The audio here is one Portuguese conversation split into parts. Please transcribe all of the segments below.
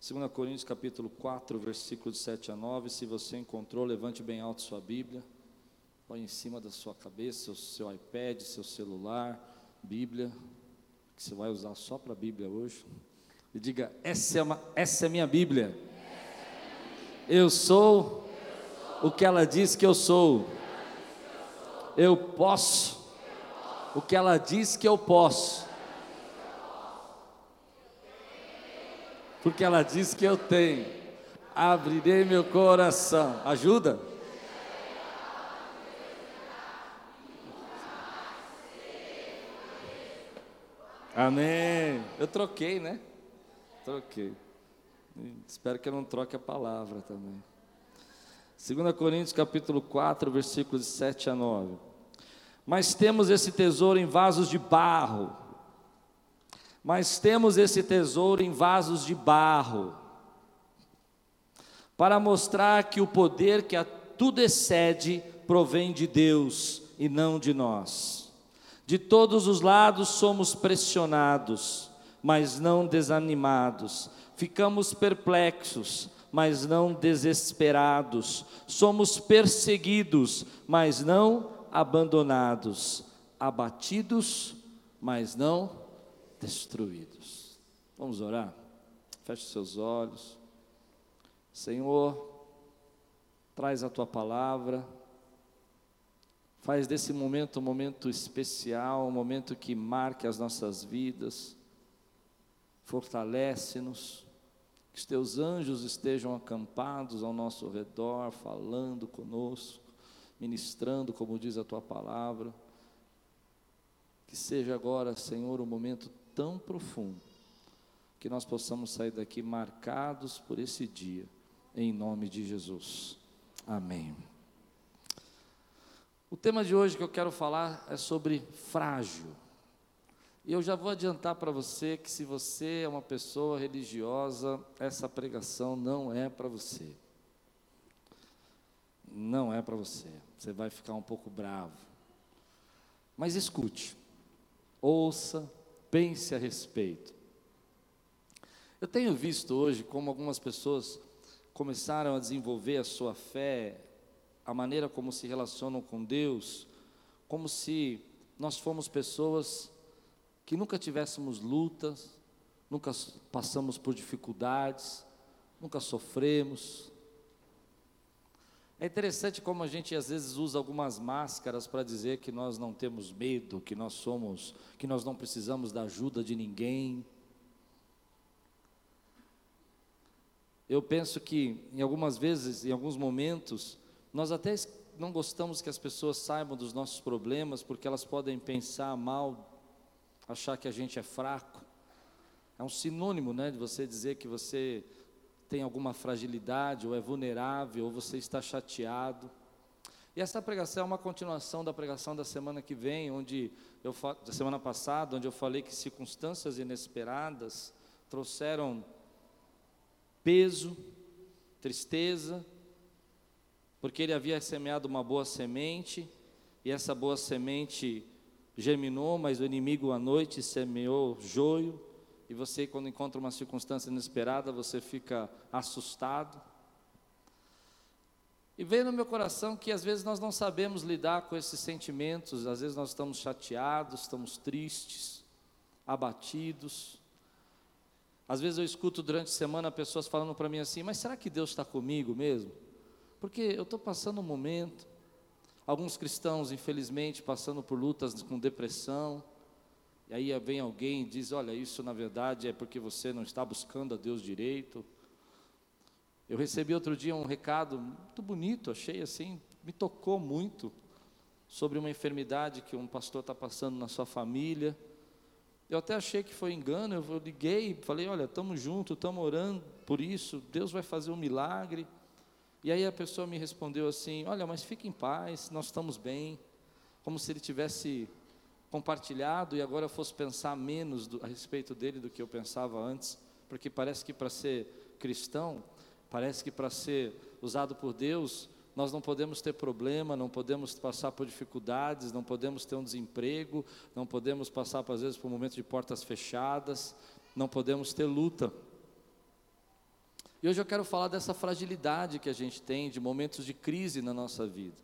2 Coríntios capítulo 4, versículos 7 a 9. Se você encontrou, levante bem alto sua Bíblia. Põe em cima da sua cabeça o seu iPad, seu celular, Bíblia, que você vai usar só para a Bíblia hoje. E diga: essa é, uma, essa é minha Bíblia. Eu sou o que ela diz que eu sou. Eu posso o que ela diz que eu posso. Porque ela diz que eu tenho. Abrirei meu coração. Ajuda? Amém. Eu troquei, né? Troquei. Espero que eu não troque a palavra também. 2 Coríntios capítulo 4, versículos 7 a 9. Mas temos esse tesouro em vasos de barro. Mas temos esse tesouro em vasos de barro. Para mostrar que o poder que a tudo excede provém de Deus e não de nós. De todos os lados somos pressionados, mas não desanimados. Ficamos perplexos, mas não desesperados. Somos perseguidos, mas não abandonados. Abatidos, mas não destruídos. Vamos orar? Feche seus olhos. Senhor, traz a tua palavra Faz desse momento um momento especial, um momento que marque as nossas vidas. Fortalece-nos. Que os teus anjos estejam acampados ao nosso redor, falando conosco, ministrando, como diz a tua palavra. Que seja agora, Senhor, um momento tão profundo, que nós possamos sair daqui marcados por esse dia, em nome de Jesus. Amém. O tema de hoje que eu quero falar é sobre frágil. E eu já vou adiantar para você que se você é uma pessoa religiosa, essa pregação não é para você. Não é para você. Você vai ficar um pouco bravo. Mas escute, ouça, pense a respeito. Eu tenho visto hoje como algumas pessoas começaram a desenvolver a sua fé a maneira como se relacionam com Deus, como se nós fomos pessoas que nunca tivéssemos lutas, nunca passamos por dificuldades, nunca sofremos. É interessante como a gente às vezes usa algumas máscaras para dizer que nós não temos medo, que nós somos, que nós não precisamos da ajuda de ninguém. Eu penso que em algumas vezes, em alguns momentos, nós até não gostamos que as pessoas saibam dos nossos problemas, porque elas podem pensar mal, achar que a gente é fraco. É um sinônimo, né, de você dizer que você tem alguma fragilidade, ou é vulnerável, ou você está chateado. E essa pregação é uma continuação da pregação da semana que vem, onde eu da semana passada, onde eu falei que circunstâncias inesperadas trouxeram peso, tristeza, porque ele havia semeado uma boa semente, e essa boa semente germinou, mas o inimigo à noite semeou joio, e você, quando encontra uma circunstância inesperada, você fica assustado. E veio no meu coração que às vezes nós não sabemos lidar com esses sentimentos, às vezes nós estamos chateados, estamos tristes, abatidos. Às vezes eu escuto durante a semana pessoas falando para mim assim: Mas será que Deus está comigo mesmo? Porque eu estou passando um momento, alguns cristãos, infelizmente, passando por lutas com depressão, e aí vem alguém e diz: Olha, isso na verdade é porque você não está buscando a Deus direito. Eu recebi outro dia um recado muito bonito, achei assim, me tocou muito, sobre uma enfermidade que um pastor está passando na sua família. Eu até achei que foi engano, eu liguei, falei: Olha, estamos juntos, estamos orando por isso, Deus vai fazer um milagre. E aí a pessoa me respondeu assim: Olha, mas fique em paz, nós estamos bem. Como se ele tivesse compartilhado e agora fosse pensar menos do, a respeito dele do que eu pensava antes, porque parece que para ser cristão, parece que para ser usado por Deus, nós não podemos ter problema, não podemos passar por dificuldades, não podemos ter um desemprego, não podemos passar, às vezes, por momentos de portas fechadas, não podemos ter luta. E hoje eu quero falar dessa fragilidade que a gente tem de momentos de crise na nossa vida,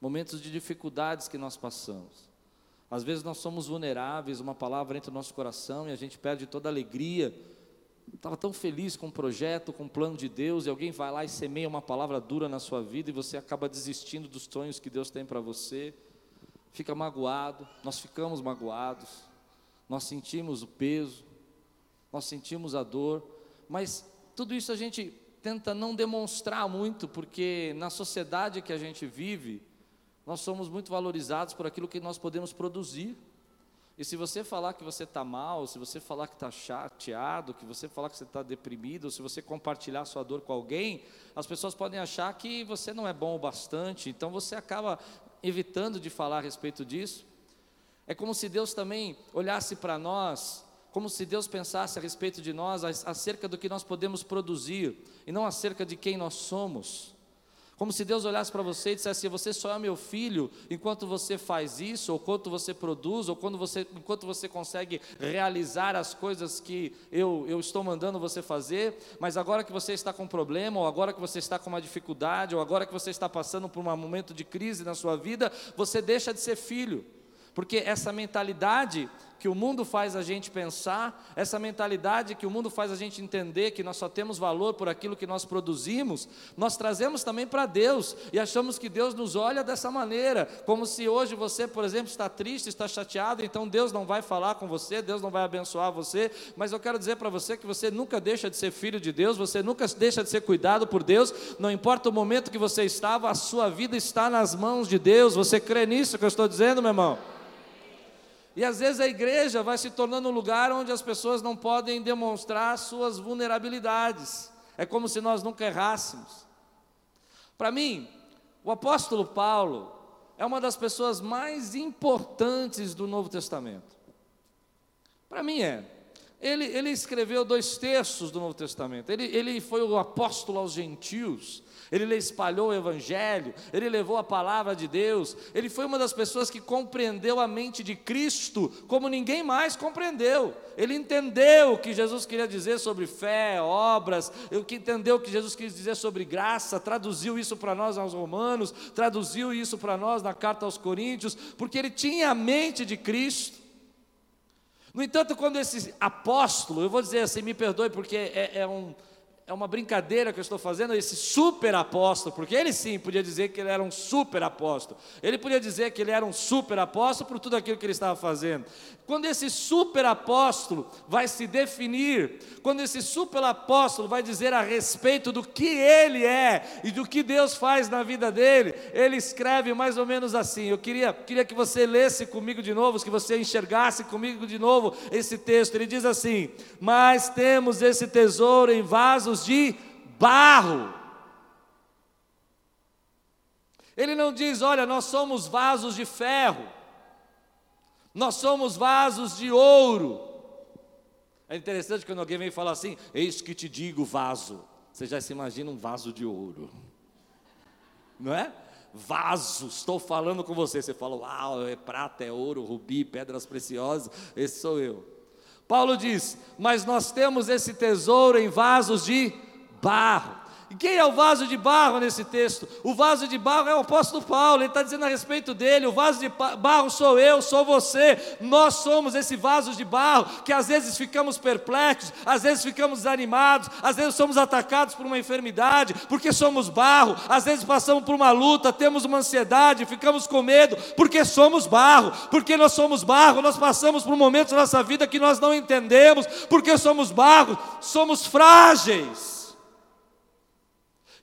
momentos de dificuldades que nós passamos. Às vezes nós somos vulneráveis, uma palavra entra no nosso coração e a gente perde toda a alegria. Estava tão feliz com o projeto, com o plano de Deus, e alguém vai lá e semeia uma palavra dura na sua vida e você acaba desistindo dos sonhos que Deus tem para você, fica magoado, nós ficamos magoados, nós sentimos o peso, nós sentimos a dor, mas tudo isso a gente tenta não demonstrar muito, porque na sociedade que a gente vive, nós somos muito valorizados por aquilo que nós podemos produzir. E se você falar que você está mal, se você falar que está chateado, que você falar que você está deprimido, se você compartilhar sua dor com alguém, as pessoas podem achar que você não é bom o bastante, então você acaba evitando de falar a respeito disso. É como se Deus também olhasse para nós, como se Deus pensasse a respeito de nós, acerca do que nós podemos produzir, e não acerca de quem nós somos. Como se Deus olhasse para você e dissesse: Você só é meu filho enquanto você faz isso, ou quanto você produz, ou quando você, enquanto você consegue realizar as coisas que eu, eu estou mandando você fazer, mas agora que você está com um problema, ou agora que você está com uma dificuldade, ou agora que você está passando por um momento de crise na sua vida, você deixa de ser filho. Porque essa mentalidade que o mundo faz a gente pensar, essa mentalidade que o mundo faz a gente entender que nós só temos valor por aquilo que nós produzimos, nós trazemos também para Deus e achamos que Deus nos olha dessa maneira, como se hoje você, por exemplo, está triste, está chateado, então Deus não vai falar com você, Deus não vai abençoar você, mas eu quero dizer para você que você nunca deixa de ser filho de Deus, você nunca deixa de ser cuidado por Deus, não importa o momento que você estava, a sua vida está nas mãos de Deus, você crê nisso que eu estou dizendo, meu irmão? E às vezes a igreja vai se tornando um lugar onde as pessoas não podem demonstrar suas vulnerabilidades. É como se nós nunca errássemos. Para mim, o apóstolo Paulo é uma das pessoas mais importantes do Novo Testamento. Para mim é. Ele, ele escreveu dois terços do Novo Testamento. Ele, ele foi o apóstolo aos gentios. Ele espalhou o Evangelho, ele levou a palavra de Deus, ele foi uma das pessoas que compreendeu a mente de Cristo como ninguém mais compreendeu. Ele entendeu o que Jesus queria dizer sobre fé, obras, que entendeu o que Jesus quis dizer sobre graça, traduziu isso para nós aos Romanos, traduziu isso para nós na carta aos Coríntios, porque ele tinha a mente de Cristo. No entanto, quando esse apóstolo, eu vou dizer assim, me perdoe porque é, é um é uma brincadeira que eu estou fazendo, esse super apóstolo, porque ele sim podia dizer que ele era um super apóstolo, ele podia dizer que ele era um super apóstolo por tudo aquilo que ele estava fazendo. Quando esse super apóstolo vai se definir, quando esse super apóstolo vai dizer a respeito do que ele é e do que Deus faz na vida dele, ele escreve mais ou menos assim. Eu queria, queria que você lesse comigo de novo, que você enxergasse comigo de novo esse texto. Ele diz assim: Mas temos esse tesouro em vasos de barro. Ele não diz, olha, nós somos vasos de ferro. Nós somos vasos de ouro. É interessante quando alguém vem falar assim: Eis que te digo vaso. Você já se imagina um vaso de ouro, não é? Vaso, estou falando com você. Você fala, uau, é prata, é ouro, rubi, pedras preciosas. Esse sou eu. Paulo diz: Mas nós temos esse tesouro em vasos de barro quem é o vaso de barro nesse texto? O vaso de barro é o apóstolo Paulo, ele está dizendo a respeito dele: o vaso de barro sou eu, sou você, nós somos esse vaso de barro que às vezes ficamos perplexos, às vezes ficamos desanimados, às vezes somos atacados por uma enfermidade, porque somos barro, às vezes passamos por uma luta, temos uma ansiedade, ficamos com medo, porque somos barro, porque nós somos barro, nós passamos por momentos da nossa vida que nós não entendemos, porque somos barro, somos frágeis.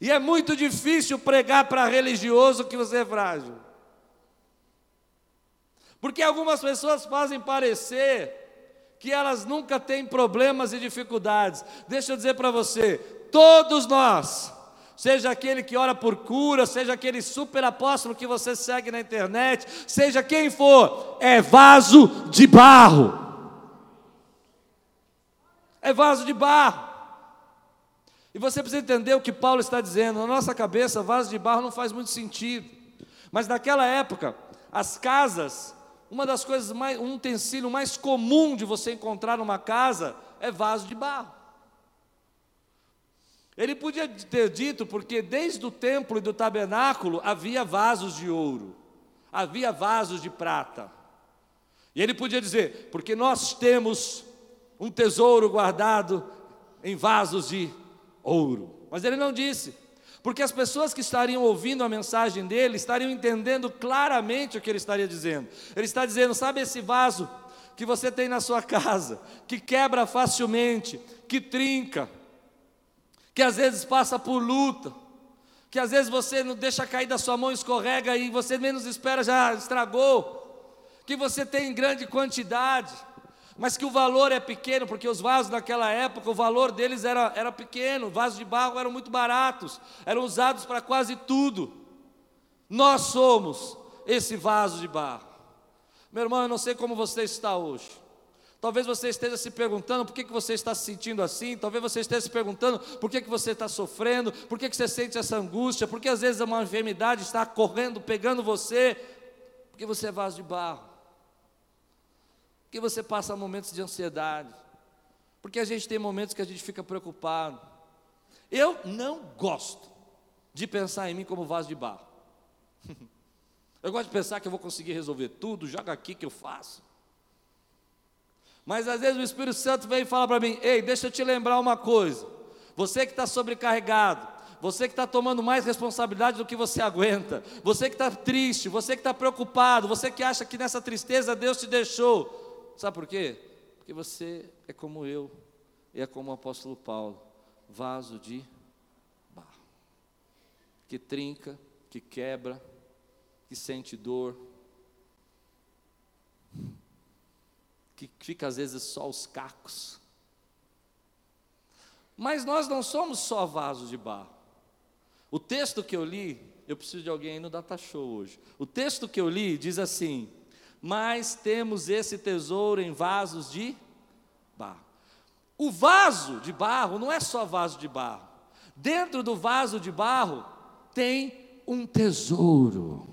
E é muito difícil pregar para religioso que você é frágil. Porque algumas pessoas fazem parecer que elas nunca têm problemas e dificuldades. Deixa eu dizer para você, todos nós, seja aquele que ora por cura, seja aquele super apóstolo que você segue na internet, seja quem for, é vaso de barro. É vaso de barro. E você precisa entender o que Paulo está dizendo. Na nossa cabeça, vaso de barro não faz muito sentido. Mas naquela época, as casas, uma das coisas mais, um utensílio mais comum de você encontrar numa casa é vaso de barro. Ele podia ter dito, porque desde o templo e do tabernáculo havia vasos de ouro, havia vasos de prata. E ele podia dizer, porque nós temos um tesouro guardado em vasos de ouro. Mas ele não disse, porque as pessoas que estariam ouvindo a mensagem dele estariam entendendo claramente o que ele estaria dizendo. Ele está dizendo: sabe esse vaso que você tem na sua casa, que quebra facilmente, que trinca, que às vezes passa por luta, que às vezes você não deixa cair da sua mão, escorrega e você menos espera já estragou, que você tem em grande quantidade mas que o valor é pequeno, porque os vasos naquela época, o valor deles era, era pequeno, vasos de barro eram muito baratos, eram usados para quase tudo. Nós somos esse vaso de barro. Meu irmão, eu não sei como você está hoje. Talvez você esteja se perguntando por que, que você está se sentindo assim, talvez você esteja se perguntando por que, que você está sofrendo, por que, que você sente essa angústia, porque às vezes uma enfermidade está correndo, pegando você, porque você é vaso de barro que você passa momentos de ansiedade, porque a gente tem momentos que a gente fica preocupado. Eu não gosto de pensar em mim como vaso de barro. Eu gosto de pensar que eu vou conseguir resolver tudo, joga aqui que eu faço. Mas às vezes o Espírito Santo vem e fala para mim: Ei, deixa eu te lembrar uma coisa. Você que está sobrecarregado, você que está tomando mais responsabilidade do que você aguenta, você que está triste, você que está preocupado, você que acha que nessa tristeza Deus te deixou. Sabe por quê? Porque você é como eu e é como o apóstolo Paulo, vaso de barro, que trinca, que quebra, que sente dor, que fica às vezes só os cacos. Mas nós não somos só vasos de barro. O texto que eu li, eu preciso de alguém aí no Data Show hoje. O texto que eu li diz assim: mas temos esse tesouro em vasos de barro. O vaso de barro não é só vaso de barro. Dentro do vaso de barro tem um tesouro.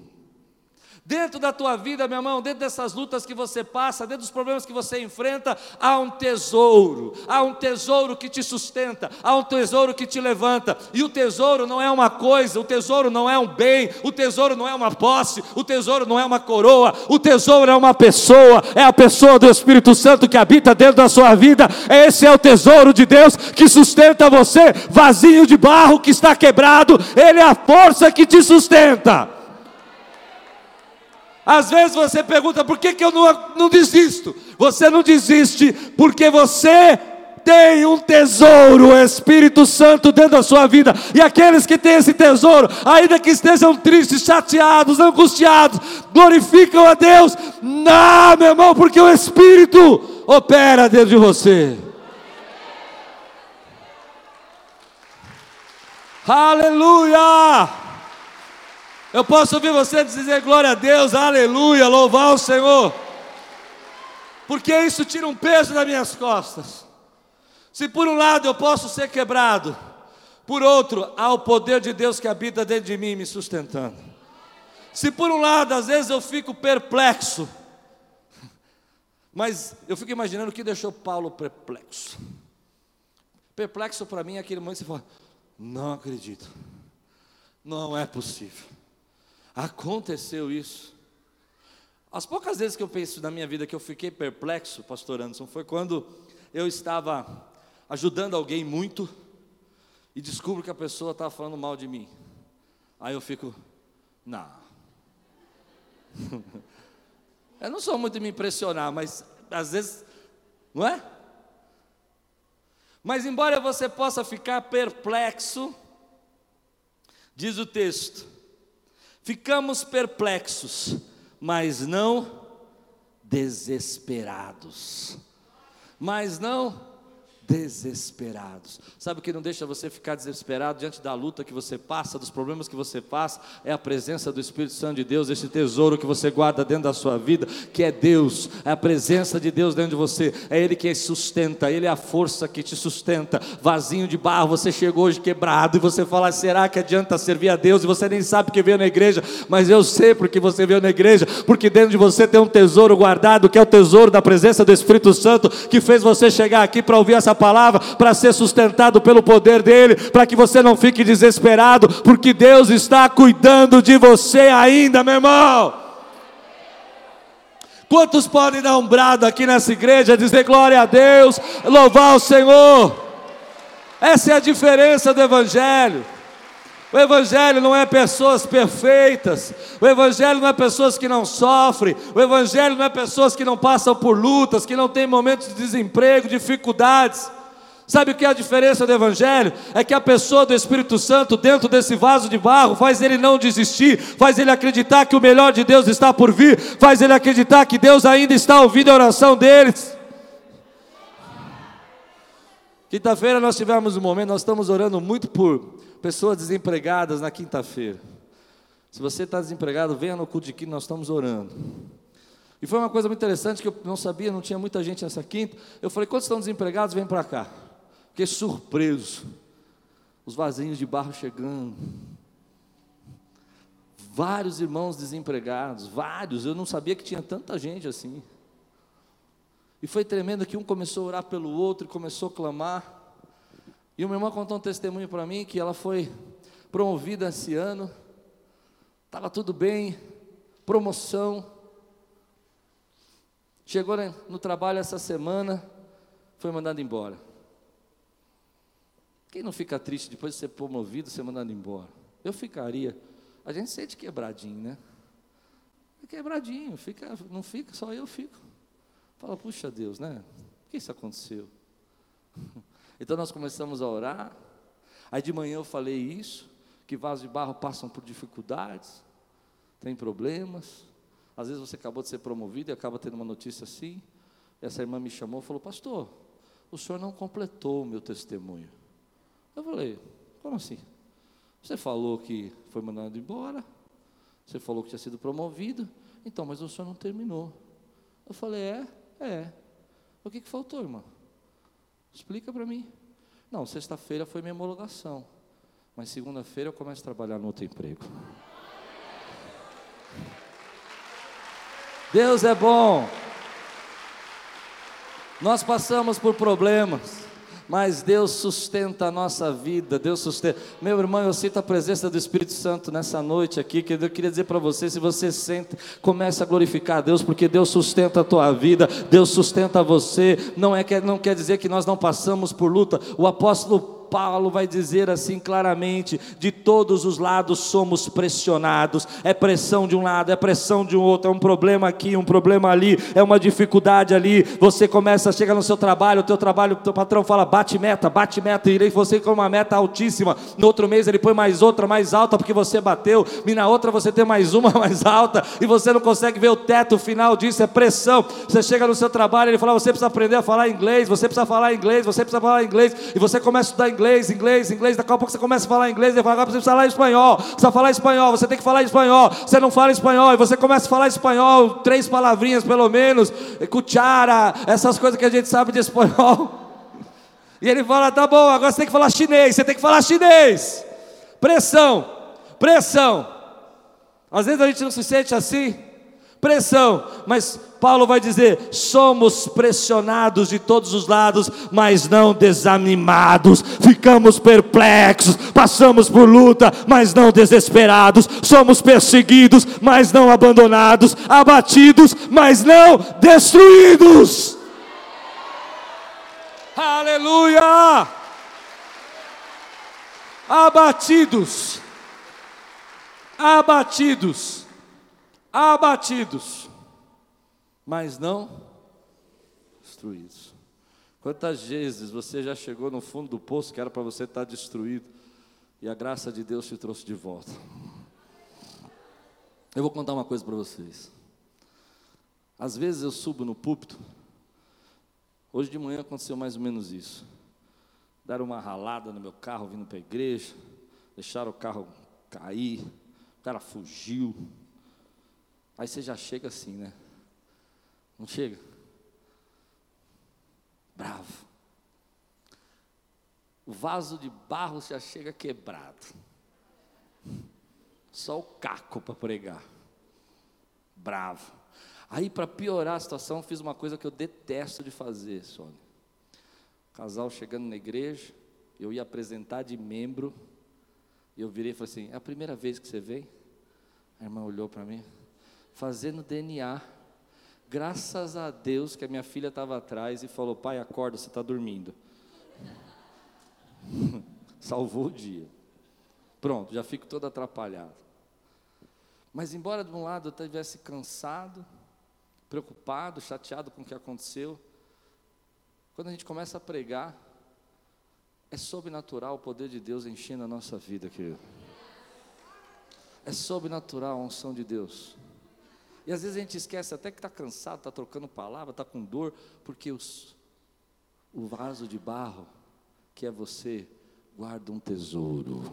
Dentro da tua vida, meu irmão, dentro dessas lutas que você passa, dentro dos problemas que você enfrenta, há um tesouro, há um tesouro que te sustenta, há um tesouro que te levanta. E o tesouro não é uma coisa, o tesouro não é um bem, o tesouro não é uma posse, o tesouro não é uma coroa, o tesouro é uma pessoa, é a pessoa do Espírito Santo que habita dentro da sua vida. Esse é o tesouro de Deus que sustenta você, vazio de barro que está quebrado, ele é a força que te sustenta. Às vezes você pergunta por que, que eu não, não desisto. Você não desiste porque você tem um tesouro, o Espírito Santo dentro da sua vida. E aqueles que têm esse tesouro, ainda que estejam tristes, chateados, angustiados, glorificam a Deus. Não, meu irmão, porque o Espírito opera dentro de você. Aleluia! Eu posso ouvir você dizer glória a Deus, aleluia, louvar o Senhor, porque isso tira um peso das minhas costas. Se por um lado eu posso ser quebrado, por outro, há o poder de Deus que habita dentro de mim me sustentando. Se por um lado, às vezes eu fico perplexo, mas eu fico imaginando o que deixou Paulo perplexo. Perplexo para mim é aquele momento que você fala: não acredito, não é possível. Aconteceu isso. As poucas vezes que eu penso na minha vida que eu fiquei perplexo, pastor Anderson, foi quando eu estava ajudando alguém muito e descubro que a pessoa estava falando mal de mim. Aí eu fico, não. eu não sou muito de me impressionar, mas às vezes, não é? Mas embora você possa ficar perplexo, diz o texto, Ficamos perplexos, mas não desesperados. Mas não desesperados. Sabe o que não deixa você ficar desesperado diante da luta que você passa, dos problemas que você passa? É a presença do Espírito Santo de Deus, esse tesouro que você guarda dentro da sua vida, que é Deus, é a presença de Deus dentro de você, é Ele que sustenta, Ele é a força que te sustenta. Vazinho de barro, você chegou hoje quebrado e você fala: será que adianta servir a Deus? E você nem sabe que veio na igreja, mas eu sei porque você veio na igreja, porque dentro de você tem um tesouro guardado, que é o tesouro da presença do Espírito Santo, que fez você chegar aqui para ouvir essa palavra para ser sustentado pelo poder dele, para que você não fique desesperado, porque Deus está cuidando de você ainda, meu irmão. Quantos podem dar um brado aqui nessa igreja, dizer glória a Deus, louvar o Senhor? Essa é a diferença do Evangelho. O Evangelho não é pessoas perfeitas, o Evangelho não é pessoas que não sofrem, o Evangelho não é pessoas que não passam por lutas, que não têm momentos de desemprego, dificuldades. Sabe o que é a diferença do Evangelho? É que a pessoa do Espírito Santo, dentro desse vaso de barro, faz ele não desistir, faz ele acreditar que o melhor de Deus está por vir, faz ele acreditar que Deus ainda está ouvindo a oração deles. Quinta-feira nós tivemos um momento, nós estamos orando muito por pessoas desempregadas na quinta-feira. Se você está desempregado, venha no culto de quinta, nós estamos orando. E foi uma coisa muito interessante que eu não sabia, não tinha muita gente nessa quinta. Eu falei, quantos estão desempregados, vem para cá. Fiquei surpreso. Os vasinhos de barro chegando. Vários irmãos desempregados, vários. Eu não sabia que tinha tanta gente assim. E foi tremendo que um começou a orar pelo outro e começou a clamar. E uma irmã contou um testemunho para mim que ela foi promovida esse ano, estava tudo bem, promoção. Chegou no trabalho essa semana, foi mandado embora. Quem não fica triste depois de ser promovido, ser mandado embora? Eu ficaria. A gente sente quebradinho, né? Quebradinho, fica, não fica, só eu fico. Fala, puxa Deus, né? Por que isso aconteceu? Então nós começamos a orar. Aí de manhã eu falei isso, que vasos de barro passam por dificuldades, tem problemas. Às vezes você acabou de ser promovido e acaba tendo uma notícia assim. Essa irmã me chamou e falou: Pastor, o senhor não completou o meu testemunho. Eu falei: Como assim? Você falou que foi mandado embora, você falou que tinha sido promovido, então, mas o senhor não terminou. Eu falei: É, é. O que, que faltou, irmã? Explica para mim. Não, sexta-feira foi minha homologação. Mas segunda-feira eu começo a trabalhar no outro emprego. Deus é bom. Nós passamos por problemas mas Deus sustenta a nossa vida, Deus sustenta. Meu irmão, eu sinto a presença do Espírito Santo nessa noite aqui, que eu queria dizer para você, se você sente, comece a glorificar a Deus, porque Deus sustenta a tua vida, Deus sustenta você. Não é que não quer dizer que nós não passamos por luta. O apóstolo Paulo vai dizer assim claramente: de todos os lados somos pressionados, é pressão de um lado, é pressão de um outro, é um problema aqui, um problema ali, é uma dificuldade ali. Você começa, chega no seu trabalho, o teu trabalho, o teu patrão fala, bate meta, bate meta, e você com uma meta altíssima. No outro mês ele põe mais outra, mais alta, porque você bateu, e na outra você tem mais uma mais alta, e você não consegue ver o teto final disso, é pressão. Você chega no seu trabalho, ele fala, você precisa aprender a falar inglês, você precisa falar inglês, você precisa falar inglês, e você começa a estudar inglês inglês, inglês, inglês. Daqui a pouco você começa a falar inglês. E fala, você precisa falar espanhol. Precisa falar espanhol. Você tem que falar espanhol. Você não fala espanhol. E você começa a falar espanhol. Três palavrinhas pelo menos. Cuchara. Essas coisas que a gente sabe de espanhol. E ele fala: tá bom, agora você tem que falar chinês. Você tem que falar chinês. Pressão. Pressão. Às vezes a gente não se sente assim pressão, mas Paulo vai dizer: somos pressionados de todos os lados, mas não desanimados, ficamos perplexos, passamos por luta, mas não desesperados, somos perseguidos, mas não abandonados, abatidos, mas não destruídos. Aleluia! Abatidos, abatidos abatidos, mas não destruídos. Quantas vezes você já chegou no fundo do poço que era para você estar destruído e a graça de Deus te trouxe de volta? Eu vou contar uma coisa para vocês. Às vezes eu subo no púlpito. Hoje de manhã aconteceu mais ou menos isso. Deram uma ralada no meu carro vindo para a igreja, deixaram o carro cair, o cara fugiu. Aí você já chega assim, né? Não chega? Bravo. O vaso de barro já chega quebrado. Só o caco para pregar. Bravo. Aí, para piorar a situação, fiz uma coisa que eu detesto de fazer, Sônia. casal chegando na igreja, eu ia apresentar de membro, e eu virei e falei assim: é a primeira vez que você vem? A irmã olhou para mim, fazendo DNA. Graças a Deus que a minha filha estava atrás e falou: pai, acorda, você está dormindo. Salvou o dia. Pronto, já fico todo atrapalhado. Mas, embora de um lado eu estivesse cansado, preocupado, chateado com o que aconteceu, quando a gente começa a pregar, é sobrenatural o poder de Deus enchendo a nossa vida, querido. É sobrenatural a unção de Deus. E às vezes a gente esquece até que está cansado, está trocando palavra, está com dor, porque os, o vaso de barro, que é você, guarda um tesouro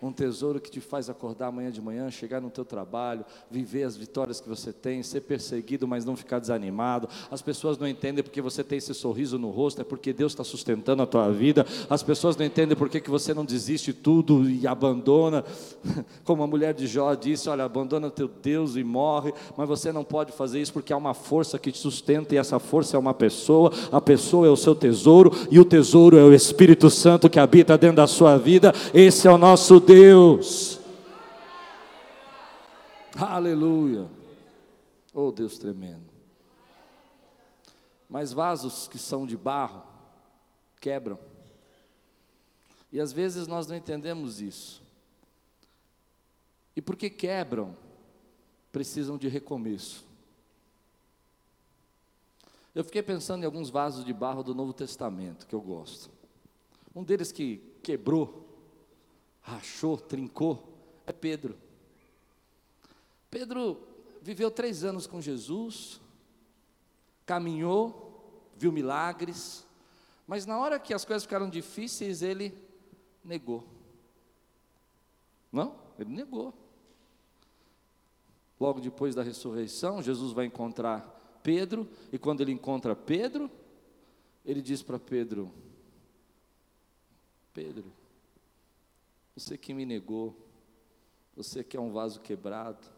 um tesouro que te faz acordar amanhã de manhã, chegar no teu trabalho, viver as vitórias que você tem, ser perseguido, mas não ficar desanimado. As pessoas não entendem porque você tem esse sorriso no rosto, é porque Deus está sustentando a tua vida. As pessoas não entendem porque que você não desiste tudo e abandona, como a mulher de Jó disse: olha, abandona teu Deus e morre, mas você não pode fazer isso porque há uma força que te sustenta e essa força é uma pessoa, a pessoa é o seu tesouro e o tesouro é o Espírito Santo que habita dentro da sua vida. Esse é o nosso Deus. Aleluia. Oh Deus tremendo. Mas vasos que são de barro quebram. E às vezes nós não entendemos isso. E porque quebram, precisam de recomeço. Eu fiquei pensando em alguns vasos de barro do Novo Testamento que eu gosto. Um deles que quebrou rachou, trincou, é Pedro. Pedro viveu três anos com Jesus, caminhou, viu milagres, mas na hora que as coisas ficaram difíceis, ele negou. Não, ele negou. Logo depois da ressurreição, Jesus vai encontrar Pedro, e quando ele encontra Pedro, ele diz para Pedro: Pedro, você que me negou, você que é um vaso quebrado,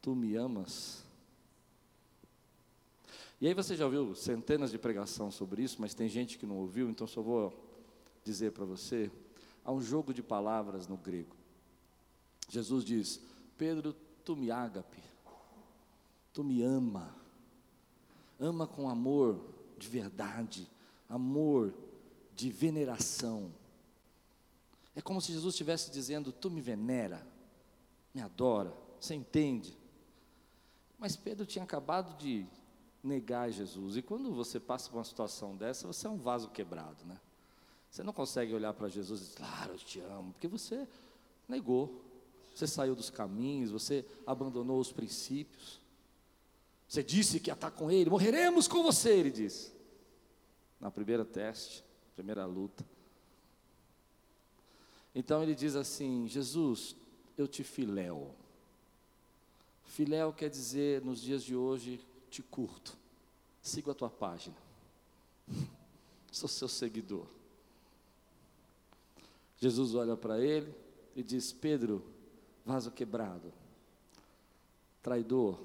tu me amas. E aí você já ouviu centenas de pregação sobre isso, mas tem gente que não ouviu, então só vou dizer para você, há um jogo de palavras no grego. Jesus diz: Pedro, tu me ágape, tu me ama, ama com amor de verdade, amor de veneração. É como se Jesus estivesse dizendo: Tu me venera, me adora, você entende? Mas Pedro tinha acabado de negar Jesus, e quando você passa por uma situação dessa, você é um vaso quebrado, né? Você não consegue olhar para Jesus e dizer, claro, eu te amo, porque você negou, você saiu dos caminhos, você abandonou os princípios. Você disse que ia estar com ele, morreremos com você, ele disse. Na primeira teste, primeira luta. Então ele diz assim: Jesus, eu te filéu. Filéu quer dizer, nos dias de hoje, te curto. Sigo a tua página. Sou seu seguidor. Jesus olha para ele e diz: Pedro, vaso quebrado, traidor.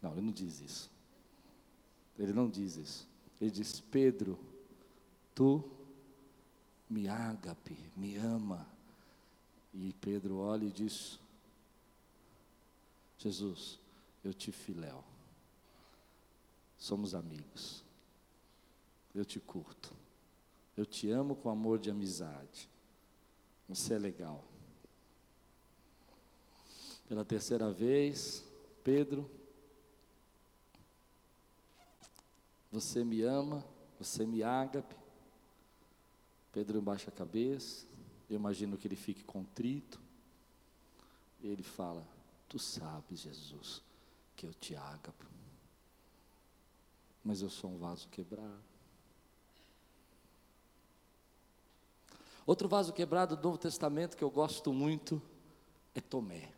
Não, ele não diz isso. Ele não diz isso. Ele diz: Pedro, tu me ágape, me ama. E Pedro olha e diz: Jesus, eu te filéu. Somos amigos. Eu te curto. Eu te amo com amor de amizade. Você é legal. Pela terceira vez, Pedro, você me ama, você me ágape, Pedro baixa a cabeça, eu imagino que ele fique contrito. Ele fala: Tu sabes, Jesus, que eu te ágapo, mas eu sou um vaso quebrado. Outro vaso quebrado do Novo Testamento que eu gosto muito é Tomé.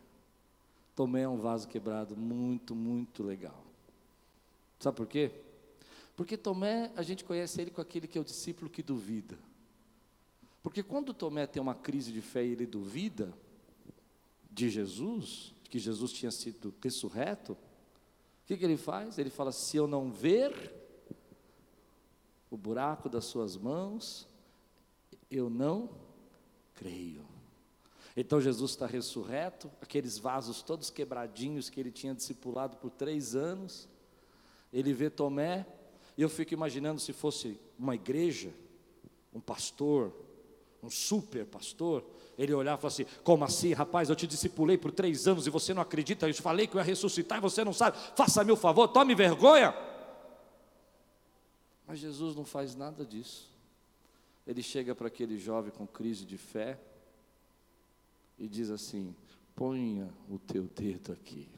Tomé é um vaso quebrado muito, muito legal. Sabe por quê? Porque Tomé, a gente conhece ele com aquele que é o discípulo que duvida. Porque quando Tomé tem uma crise de fé e ele duvida de Jesus, que Jesus tinha sido ressurreto, o que, que ele faz? Ele fala: se eu não ver o buraco das suas mãos, eu não creio. Então Jesus está ressurreto, aqueles vasos todos quebradinhos que ele tinha discipulado por três anos, ele vê Tomé, e eu fico imaginando se fosse uma igreja, um pastor, um super pastor, ele olhava e falava assim: Como assim, rapaz? Eu te discipulei por três anos e você não acredita? Eu te falei que eu ia ressuscitar e você não sabe. Faça-me o favor, tome vergonha. Mas Jesus não faz nada disso. Ele chega para aquele jovem com crise de fé e diz assim: Ponha o teu dedo aqui.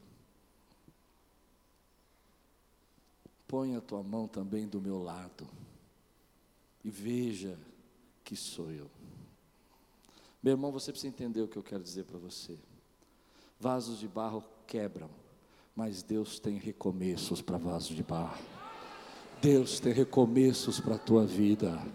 Ponha a tua mão também do meu lado e veja que sou eu. Meu irmão, você precisa entender o que eu quero dizer para você. Vasos de barro quebram, mas Deus tem recomeços para vasos de barro. Deus tem recomeços para a tua vida.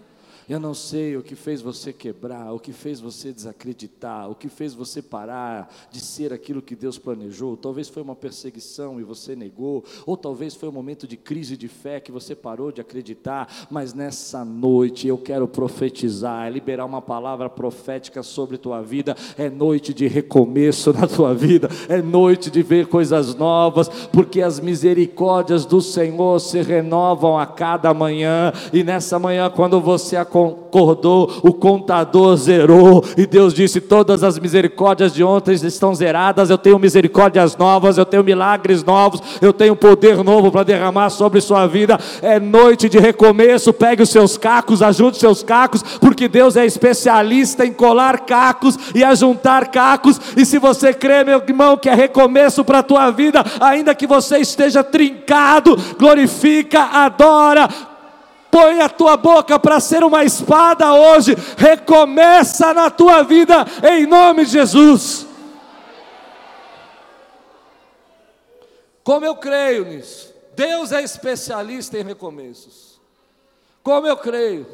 Eu não sei o que fez você quebrar, o que fez você desacreditar, o que fez você parar de ser aquilo que Deus planejou. Talvez foi uma perseguição e você negou, ou talvez foi um momento de crise de fé que você parou de acreditar. Mas nessa noite eu quero profetizar, liberar uma palavra profética sobre tua vida. É noite de recomeço na tua vida, é noite de ver coisas novas, porque as misericórdias do Senhor se renovam a cada manhã. E nessa manhã, quando você acordar, concordou, o contador zerou, e Deus disse: Todas as misericórdias de ontem estão zeradas, eu tenho misericórdias novas, eu tenho milagres novos, eu tenho poder novo para derramar sobre sua vida. É noite de recomeço, pegue os seus cacos, ajude os seus cacos, porque Deus é especialista em colar cacos e ajuntar cacos, e se você crê, meu irmão, que é recomeço para a tua vida, ainda que você esteja trincado, glorifica, adora, põe a tua boca para ser uma espada hoje, recomeça na tua vida, em nome de Jesus. Como eu creio nisso? Deus é especialista em recomeços. Como eu creio?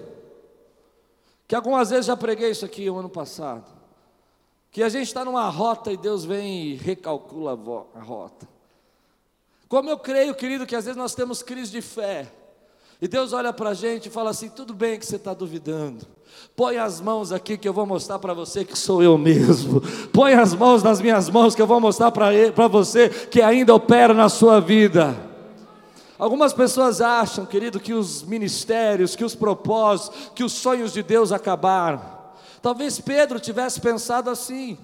Que algumas vezes já preguei isso aqui o ano passado. Que a gente está numa rota e Deus vem e recalcula a rota. Como eu creio, querido, que às vezes nós temos crise de fé. E Deus olha para a gente e fala assim: tudo bem que você está duvidando. Põe as mãos aqui que eu vou mostrar para você que sou eu mesmo. Põe as mãos nas minhas mãos que eu vou mostrar para você que ainda opera na sua vida. Algumas pessoas acham, querido, que os ministérios, que os propósitos, que os sonhos de Deus acabaram. Talvez Pedro tivesse pensado assim.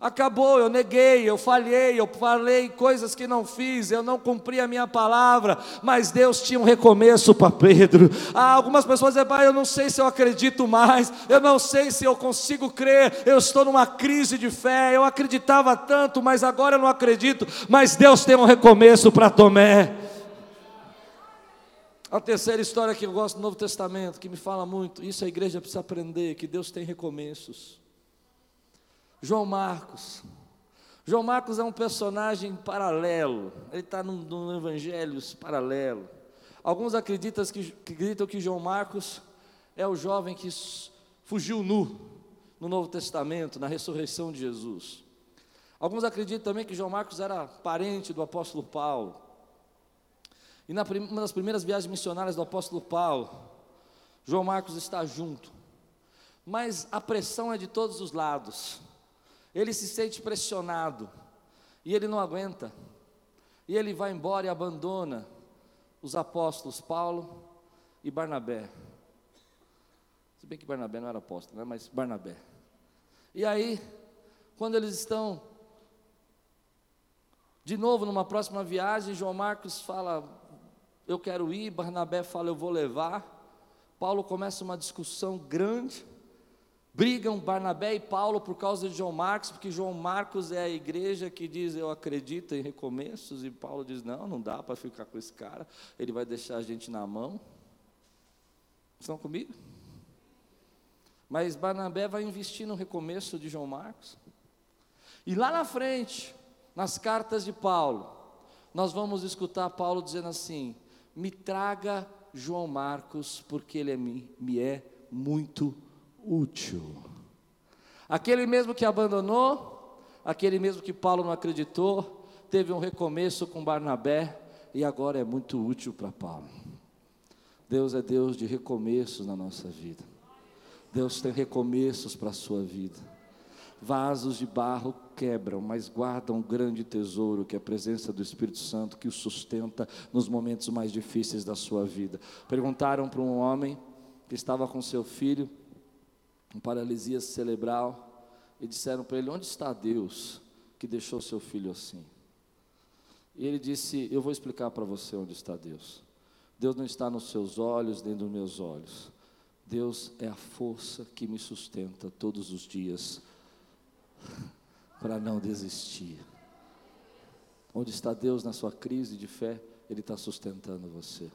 Acabou, eu neguei, eu falhei, eu falei coisas que não fiz, eu não cumpri a minha palavra, mas Deus tinha um recomeço para Pedro. Ah, algumas pessoas dizem, pai, eu não sei se eu acredito mais, eu não sei se eu consigo crer, eu estou numa crise de fé, eu acreditava tanto, mas agora eu não acredito, mas Deus tem um recomeço para Tomé. A terceira história que eu gosto do Novo Testamento, que me fala muito, isso a igreja precisa aprender, que Deus tem recomeços. João Marcos. João Marcos é um personagem paralelo, ele está num, num evangelho paralelo. Alguns acreditam que, acreditam que João Marcos é o jovem que fugiu nu no Novo Testamento, na ressurreição de Jesus. Alguns acreditam também que João Marcos era parente do apóstolo Paulo. E na uma das primeiras viagens missionárias do apóstolo Paulo, João Marcos está junto. Mas a pressão é de todos os lados ele se sente pressionado e ele não aguenta. E ele vai embora e abandona os apóstolos Paulo e Barnabé. Se bem que Barnabé não era apóstolo, né? mas Barnabé. E aí, quando eles estão de novo numa próxima viagem, João Marcos fala: Eu quero ir, Barnabé fala: Eu vou levar. Paulo começa uma discussão grande. Brigam Barnabé e Paulo por causa de João Marcos, porque João Marcos é a igreja que diz eu acredito em recomeços, e Paulo diz: não, não dá para ficar com esse cara, ele vai deixar a gente na mão. Estão comigo? Mas Barnabé vai investir no recomeço de João Marcos. E lá na frente, nas cartas de Paulo, nós vamos escutar Paulo dizendo assim: me traga João Marcos, porque ele é, me é muito útil. Aquele mesmo que abandonou, aquele mesmo que Paulo não acreditou, teve um recomeço com Barnabé e agora é muito útil para Paulo. Deus é Deus de recomeços na nossa vida. Deus tem recomeços para a sua vida. Vasos de barro quebram, mas guardam um grande tesouro, que é a presença do Espírito Santo, que o sustenta nos momentos mais difíceis da sua vida. Perguntaram para um homem que estava com seu filho, com paralisia cerebral, e disseram para ele: Onde está Deus que deixou seu filho assim? E ele disse: Eu vou explicar para você onde está Deus. Deus não está nos seus olhos, nem nos meus olhos. Deus é a força que me sustenta todos os dias para não desistir. Onde está Deus na sua crise de fé? Ele está sustentando você.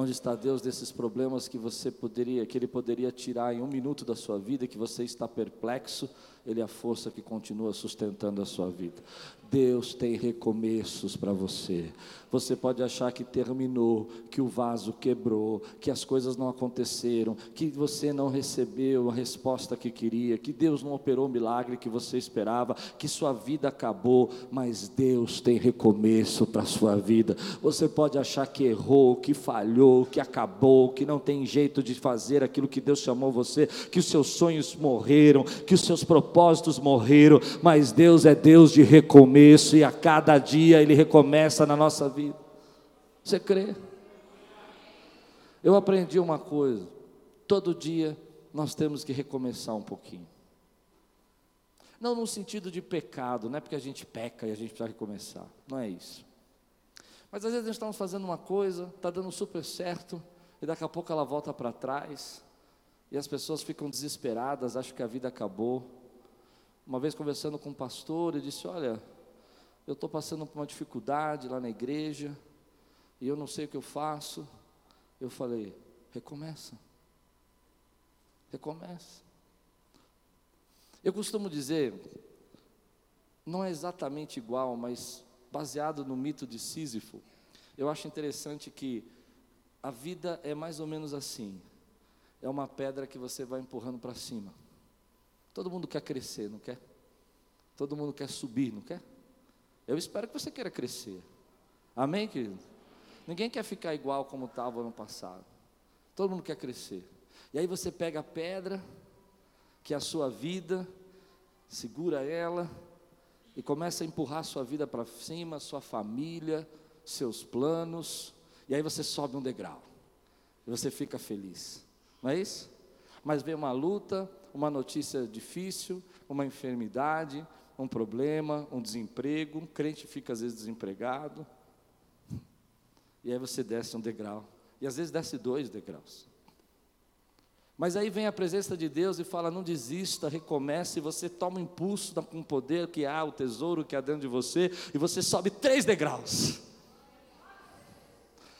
Onde está Deus desses problemas que você poderia, que Ele poderia tirar em um minuto da sua vida, que você está perplexo, Ele é a força que continua sustentando a sua vida. Deus tem recomeços para você. Você pode achar que terminou, que o vaso quebrou, que as coisas não aconteceram, que você não recebeu a resposta que queria, que Deus não operou o milagre que você esperava, que sua vida acabou, mas Deus tem recomeço para a sua vida. Você pode achar que errou, que falhou, que acabou, que não tem jeito de fazer aquilo que Deus chamou você, que os seus sonhos morreram, que os seus propósitos morreram, mas Deus é Deus de recomeço recomeço e a cada dia ele recomeça na nossa vida. Você crê? Eu aprendi uma coisa: todo dia nós temos que recomeçar um pouquinho. Não no sentido de pecado, não é porque a gente peca e a gente precisa recomeçar, não é isso. Mas às vezes nós estamos fazendo uma coisa, está dando super certo, e daqui a pouco ela volta para trás, e as pessoas ficam desesperadas, acham que a vida acabou. Uma vez conversando com um pastor, ele disse: Olha, eu estou passando por uma dificuldade lá na igreja, e eu não sei o que eu faço. Eu falei, recomeça. Recomeça. Eu costumo dizer, não é exatamente igual, mas baseado no mito de Sísifo, eu acho interessante que a vida é mais ou menos assim. É uma pedra que você vai empurrando para cima. Todo mundo quer crescer, não quer? Todo mundo quer subir, não quer? Eu espero que você queira crescer. Amém, querido? Ninguém quer ficar igual como estava ano passado. Todo mundo quer crescer. E aí você pega a pedra, que é a sua vida, segura ela e começa a empurrar sua vida para cima, sua família, seus planos, e aí você sobe um degrau. E você fica feliz. Não é isso? Mas vem uma luta, uma notícia difícil, uma enfermidade, um problema, um desemprego, um crente fica às vezes desempregado, e aí você desce um degrau, e às vezes desce dois degraus. Mas aí vem a presença de Deus e fala: não desista, recomece, e você toma um impulso com o poder que há, o tesouro que há dentro de você, e você sobe três degraus.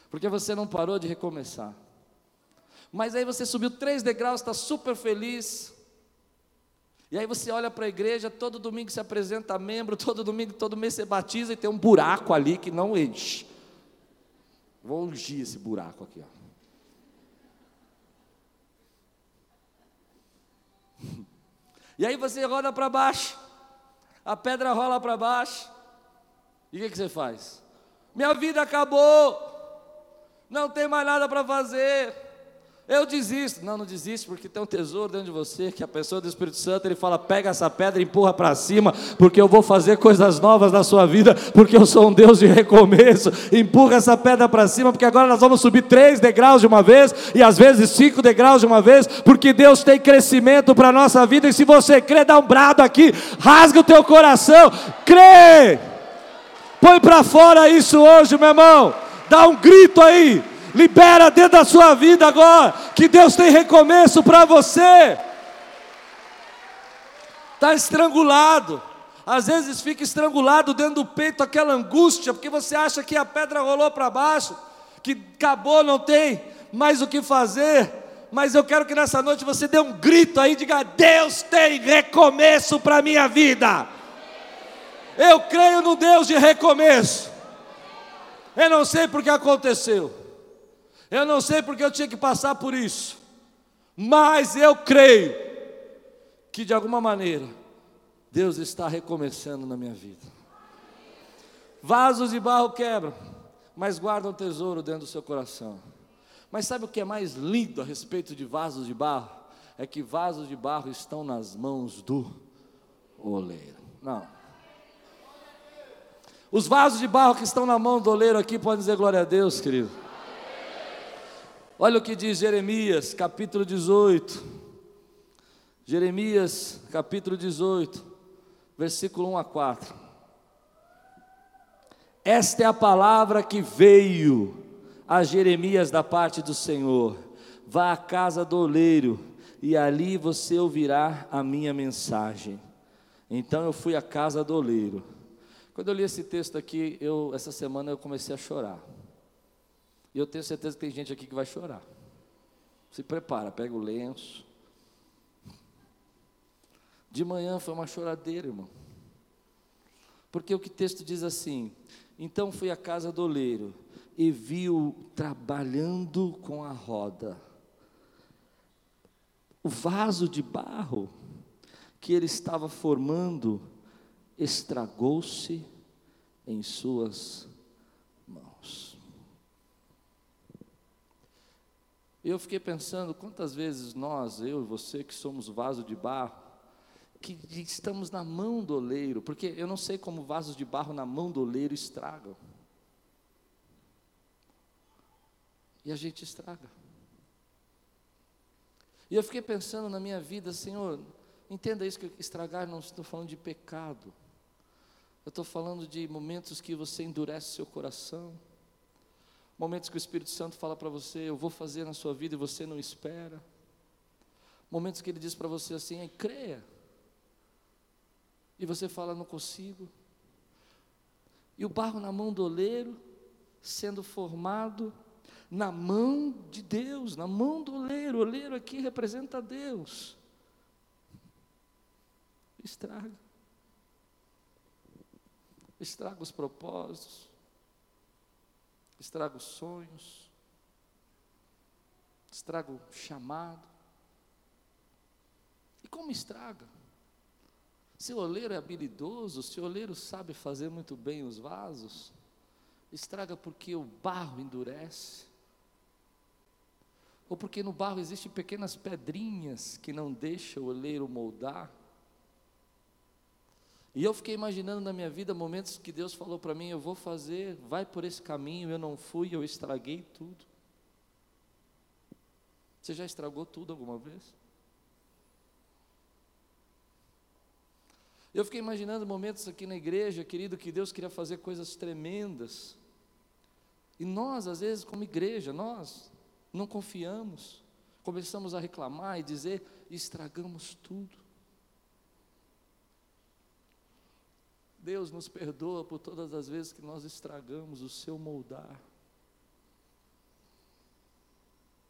Porque você não parou de recomeçar. Mas aí você subiu três degraus, está super feliz, e aí você olha para a igreja, todo domingo se apresenta membro, todo domingo, todo mês você batiza e tem um buraco ali que não enche. Vou ungir esse buraco aqui, ó. E aí você roda para baixo, a pedra rola para baixo, e o que, que você faz? Minha vida acabou, não tem mais nada para fazer. Eu desisto. Não, não desiste, porque tem um tesouro dentro de você, que a pessoa do Espírito Santo, ele fala: pega essa pedra e empurra para cima, porque eu vou fazer coisas novas na sua vida, porque eu sou um Deus de recomeço. Empurra essa pedra para cima, porque agora nós vamos subir três degraus de uma vez, e às vezes cinco degraus de uma vez, porque Deus tem crescimento para a nossa vida, e se você crê, dá um brado aqui, rasga o teu coração, crê! Põe para fora isso hoje, meu irmão, dá um grito aí. Libera dentro da sua vida agora, que Deus tem recomeço para você. Está estrangulado. Às vezes fica estrangulado dentro do peito aquela angústia, porque você acha que a pedra rolou para baixo, que acabou, não tem mais o que fazer. Mas eu quero que nessa noite você dê um grito aí, diga: Deus tem recomeço para a minha vida. Eu creio no Deus de recomeço. Eu não sei porque aconteceu. Eu não sei porque eu tinha que passar por isso, mas eu creio que de alguma maneira Deus está recomeçando na minha vida. Vasos de barro quebram, mas guardam tesouro dentro do seu coração. Mas sabe o que é mais lindo a respeito de vasos de barro? É que vasos de barro estão nas mãos do oleiro. Não. Os vasos de barro que estão na mão do oleiro aqui podem dizer glória a Deus, querido. Olha o que diz Jeremias, capítulo 18. Jeremias, capítulo 18, versículo 1 a 4. Esta é a palavra que veio a Jeremias da parte do Senhor: Vá à casa do oleiro, e ali você ouvirá a minha mensagem. Então eu fui à casa do oleiro. Quando eu li esse texto aqui, eu, essa semana eu comecei a chorar. E eu tenho certeza que tem gente aqui que vai chorar. Se prepara, pega o lenço. De manhã foi uma choradeira, irmão. Porque o que texto diz assim: Então fui à casa do oleiro e viu trabalhando com a roda. O vaso de barro que ele estava formando estragou-se em suas Eu fiquei pensando quantas vezes nós, eu e você, que somos vaso de barro, que estamos na mão do oleiro, porque eu não sei como vasos de barro na mão do oleiro estragam. E a gente estraga. E eu fiquei pensando na minha vida, Senhor, entenda isso que estragar não estou falando de pecado. Eu estou falando de momentos que você endurece seu coração Momentos que o Espírito Santo fala para você, eu vou fazer na sua vida e você não espera. Momentos que ele diz para você assim, creia. E você fala, não consigo. E o barro na mão do oleiro, sendo formado na mão de Deus, na mão do oleiro. O oleiro aqui representa Deus. Estraga. Estraga os propósitos estraga os sonhos, estraga chamado. E como estraga? Se o oleiro é habilidoso, se o oleiro sabe fazer muito bem os vasos, estraga porque o barro endurece, ou porque no barro existem pequenas pedrinhas que não deixam o oleiro moldar. E eu fiquei imaginando na minha vida momentos que Deus falou para mim: eu vou fazer, vai por esse caminho. Eu não fui, eu estraguei tudo. Você já estragou tudo alguma vez? Eu fiquei imaginando momentos aqui na igreja, querido, que Deus queria fazer coisas tremendas. E nós, às vezes, como igreja, nós não confiamos. Começamos a reclamar e dizer, estragamos tudo. Deus nos perdoa por todas as vezes que nós estragamos o seu moldar.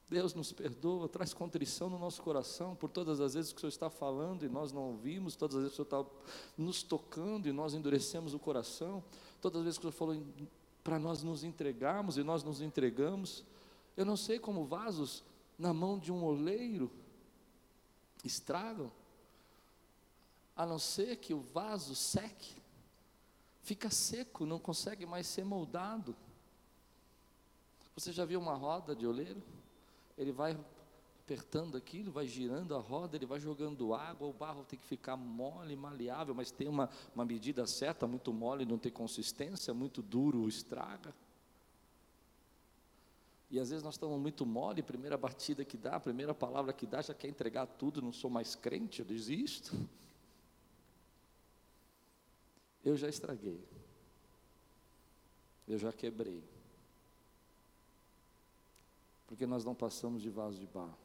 Deus nos perdoa, traz contrição no nosso coração por todas as vezes que o Senhor está falando e nós não ouvimos, todas as vezes que o Senhor está nos tocando e nós endurecemos o coração, todas as vezes que o Senhor falou para nós nos entregarmos e nós nos entregamos. Eu não sei como vasos na mão de um oleiro estragam, a não ser que o vaso seque fica seco, não consegue mais ser moldado. Você já viu uma roda de oleiro? Ele vai apertando aquilo, vai girando a roda, ele vai jogando água, o barro tem que ficar mole, maleável, mas tem uma, uma medida certa, muito mole não tem consistência, muito duro estraga. E às vezes nós estamos muito mole, primeira batida que dá, primeira palavra que dá, já quer entregar tudo, não sou mais crente, eu desisto. Eu já estraguei. Eu já quebrei. Porque nós não passamos de vaso de barro.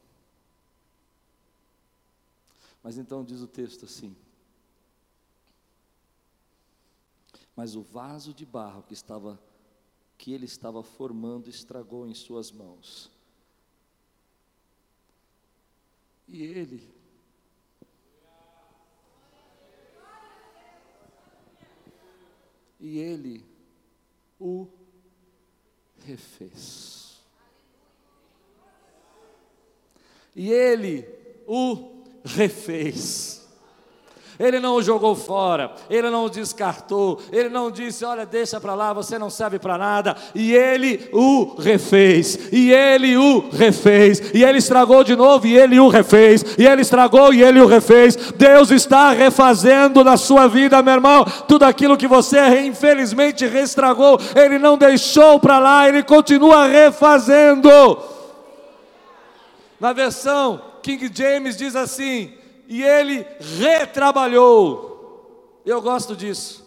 Mas então diz o texto assim: Mas o vaso de barro que estava que ele estava formando estragou em suas mãos. E ele e ele o refez. E ele o refez. Ele não o jogou fora, ele não o descartou, ele não disse: Olha, deixa para lá, você não serve para nada. E ele o refez, e ele o refez, e ele estragou de novo, e ele o refez, e ele estragou, e ele o refez. Deus está refazendo na sua vida, meu irmão, tudo aquilo que você infelizmente restragou, ele não deixou para lá, ele continua refazendo. Na versão King James diz assim: e ele retrabalhou. Eu gosto disso.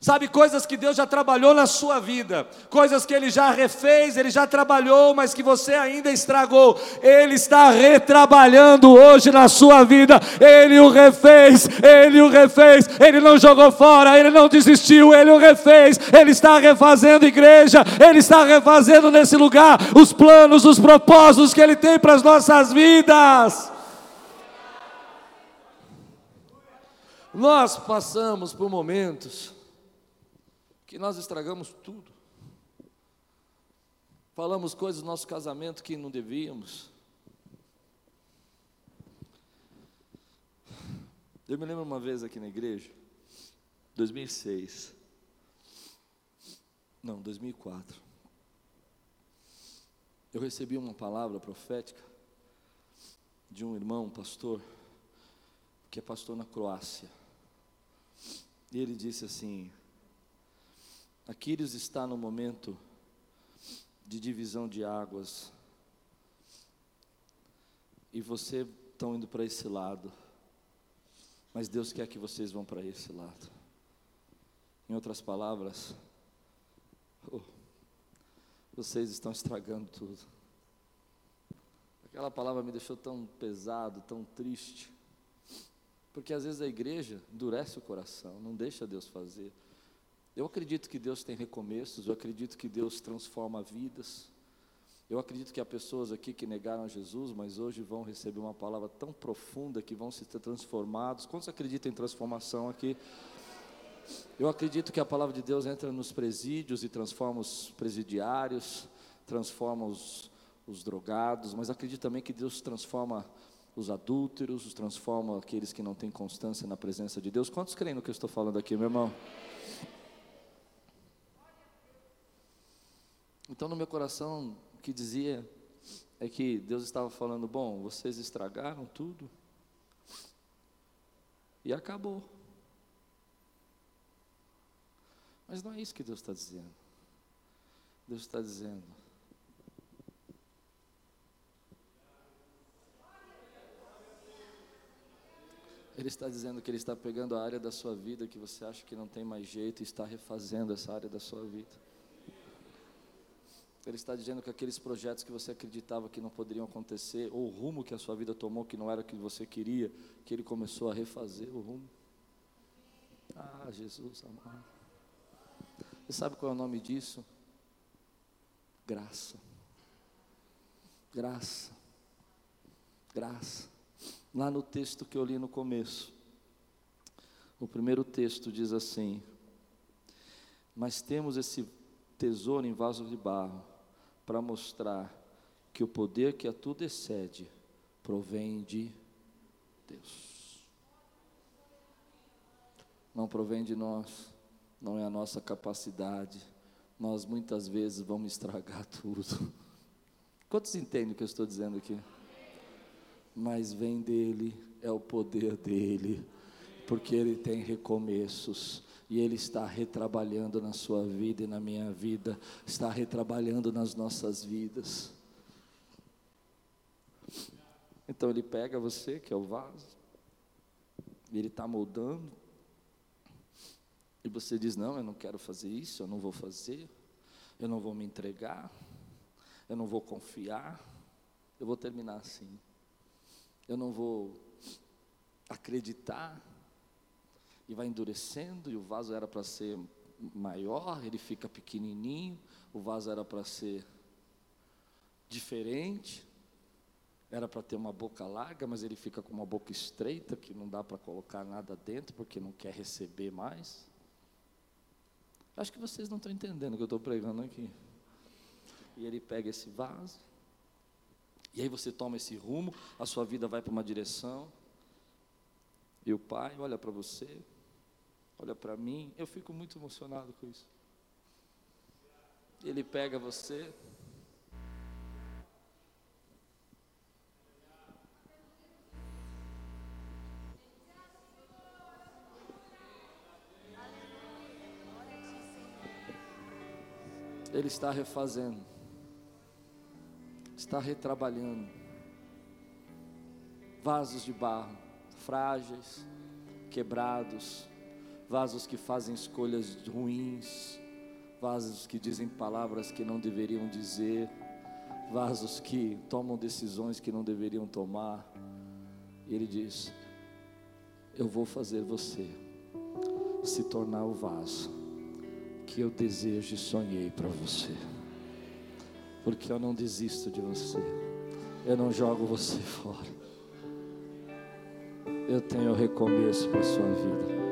Sabe, coisas que Deus já trabalhou na sua vida, coisas que Ele já refez, Ele já trabalhou, mas que você ainda estragou. Ele está retrabalhando hoje na sua vida. Ele o refez, Ele o refez. Ele não jogou fora, Ele não desistiu, Ele o refez. Ele está refazendo igreja, Ele está refazendo nesse lugar os planos, os propósitos que Ele tem para as nossas vidas. Nós passamos por momentos que nós estragamos tudo. Falamos coisas no nosso casamento que não devíamos. Eu me lembro uma vez aqui na igreja, 2006. Não, 2004. Eu recebi uma palavra profética de um irmão, um pastor, que é pastor na Croácia. E ele disse assim: Aquiles está no momento de divisão de águas, e você estão indo para esse lado, mas Deus quer que vocês vão para esse lado. Em outras palavras, oh, vocês estão estragando tudo. Aquela palavra me deixou tão pesado, tão triste. Porque às vezes a igreja endurece o coração, não deixa Deus fazer. Eu acredito que Deus tem recomeços, eu acredito que Deus transforma vidas. Eu acredito que há pessoas aqui que negaram a Jesus, mas hoje vão receber uma palavra tão profunda que vão se ter transformados. Quantos acreditam em transformação aqui? Eu acredito que a palavra de Deus entra nos presídios e transforma os presidiários, transforma os, os drogados, mas acredito também que Deus transforma os adúlteros, os transforma aqueles que não têm constância na presença de Deus. Quantos creem no que eu estou falando aqui, meu irmão? Então, no meu coração, o que dizia é que Deus estava falando: bom, vocês estragaram tudo e acabou. Mas não é isso que Deus está dizendo. Deus está dizendo: Ele está dizendo que Ele está pegando a área da sua vida que você acha que não tem mais jeito e está refazendo essa área da sua vida. Ele está dizendo que aqueles projetos que você acreditava que não poderiam acontecer, ou o rumo que a sua vida tomou que não era o que você queria, que Ele começou a refazer o rumo. Ah, Jesus amado. Você sabe qual é o nome disso? Graça. Graça. Graça lá no texto que eu li no começo. O primeiro texto diz assim: Mas temos esse tesouro em vaso de barro para mostrar que o poder que a tudo excede provém de Deus. Não provém de nós, não é a nossa capacidade. Nós muitas vezes vamos estragar tudo. Quantos entendem o que eu estou dizendo aqui? Mas vem dele, é o poder dele, porque ele tem recomeços. E Ele está retrabalhando na sua vida e na minha vida, está retrabalhando nas nossas vidas. Então Ele pega você, que é o vaso, e Ele está moldando, e você diz: Não, eu não quero fazer isso, eu não vou fazer, eu não vou me entregar, eu não vou confiar, eu vou terminar assim eu não vou acreditar, e vai endurecendo, e o vaso era para ser maior, ele fica pequenininho, o vaso era para ser diferente, era para ter uma boca larga, mas ele fica com uma boca estreita, que não dá para colocar nada dentro, porque não quer receber mais. Acho que vocês não estão entendendo o que eu estou pregando aqui. E ele pega esse vaso, e aí você toma esse rumo, a sua vida vai para uma direção. E o Pai olha para você, olha para mim, eu fico muito emocionado com isso. Ele pega você, Ele está refazendo, está retrabalhando. Vasos de barro, frágeis, quebrados, vasos que fazem escolhas ruins, vasos que dizem palavras que não deveriam dizer, vasos que tomam decisões que não deveriam tomar. E ele diz: Eu vou fazer você se tornar o vaso que eu desejo e sonhei para você. Porque eu não desisto de você. Eu não jogo você fora. Eu tenho recomeço para a sua vida.